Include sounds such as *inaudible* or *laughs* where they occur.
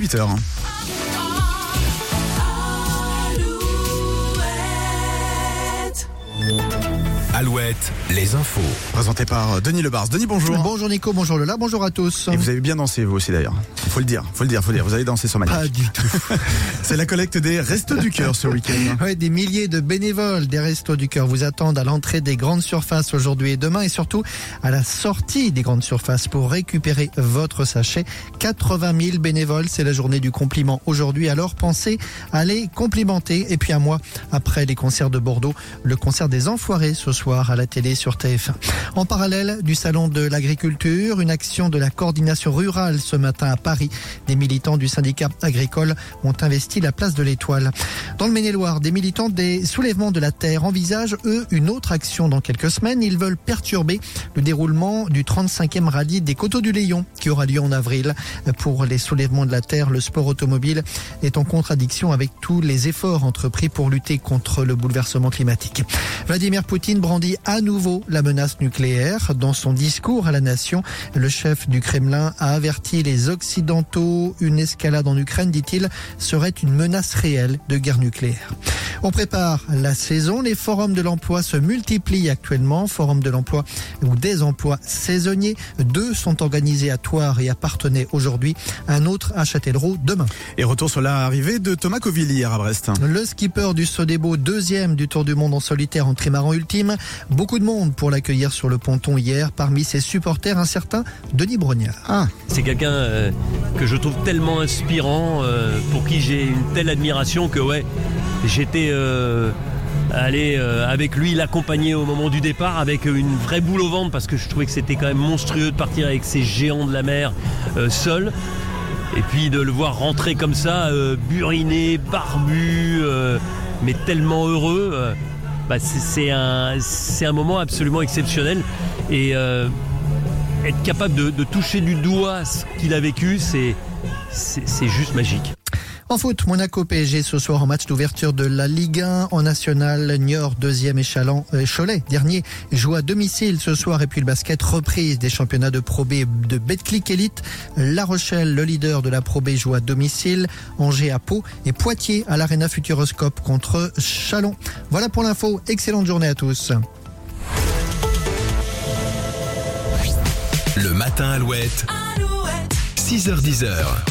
8h. Alouette, les infos. Présenté par Denis Lebars. Denis, bonjour. Bonjour Nico, bonjour Lola, bonjour à tous. Et vous avez bien dansé vous aussi d'ailleurs. Il faut le dire, faut le dire, faut le dire. Vous avez dansé sur Maniac. Pas du tout. *laughs* C'est la collecte des restos du cœur ce week-end. Ouais, des milliers de bénévoles des Restos du Cœur vous attendent à l'entrée des grandes surfaces aujourd'hui et demain et surtout à la sortie des grandes surfaces pour récupérer votre sachet. 80 000 bénévoles, c'est la journée du compliment aujourd'hui. Alors pensez à les complimenter. Et puis à moi, après les concerts de Bordeaux, le concert des Enfoirés ce soir à la télé sur TF1. En parallèle du salon de l'agriculture, une action de la coordination rurale ce matin à Paris. Des militants du syndicat agricole ont investi la place de l'Étoile. Dans le Maine-et-Loire, des militants des soulèvements de la terre envisagent, eux, une autre action dans quelques semaines. Ils veulent perturber le déroulement du 35e rallye des Coteaux du Léon qui aura lieu en avril. Pour les soulèvements de la terre, le sport automobile est en contradiction avec tous les efforts entrepris pour lutter contre le bouleversement climatique. Vladimir Poutine brandit à nouveau la menace nucléaire. Dans son discours à la nation, le chef du Kremlin a averti les Occidentaux. Une escalade en Ukraine, dit-il, serait une menace réelle de guerre nucléaire. On prépare la saison. Les forums de l'emploi se multiplient actuellement. Forum de l'emploi ou des emplois saisonniers. Deux sont organisés à Toire et à Partenay aujourd'hui. Un autre à Châtellerault demain. Et retour sur l'arrivée de Thomas Covilli hier à Brest. Le skipper du Sodebo, deuxième du Tour du Monde en solitaire en trimaran ultime. Beaucoup de monde pour l'accueillir sur le ponton hier. Parmi ses supporters, un certain Denis Brognard. Ah, C'est quelqu'un euh, que je trouve tellement inspirant, euh, pour qui j'ai une telle admiration que ouais, j'étais euh, allé euh, avec lui l'accompagner au moment du départ avec une vraie boule au ventre parce que je trouvais que c'était quand même monstrueux de partir avec ces géants de la mer euh, seul. Et puis de le voir rentrer comme ça, euh, buriné, barbu, euh, mais tellement heureux. euh, bah, c'est- un, un moment absolument exceptionnel. Et euh, être capable de, de toucher du doigt ce qu'il a vécu, c'est juste magique. En foot, Monaco PSG ce soir en match d'ouverture de la Ligue 1 en national. Niort deuxième et Chaland, euh, Cholet dernier joue à domicile ce soir et puis le basket reprise des championnats de Pro B de Betclic Elite. La Rochelle, le leader de la Pro B joue à domicile. Angers à Pau et Poitiers à l'Arena Futuroscope contre Chalon. Voilà pour l'info. Excellente journée à tous. Le matin Alouette. 6h10.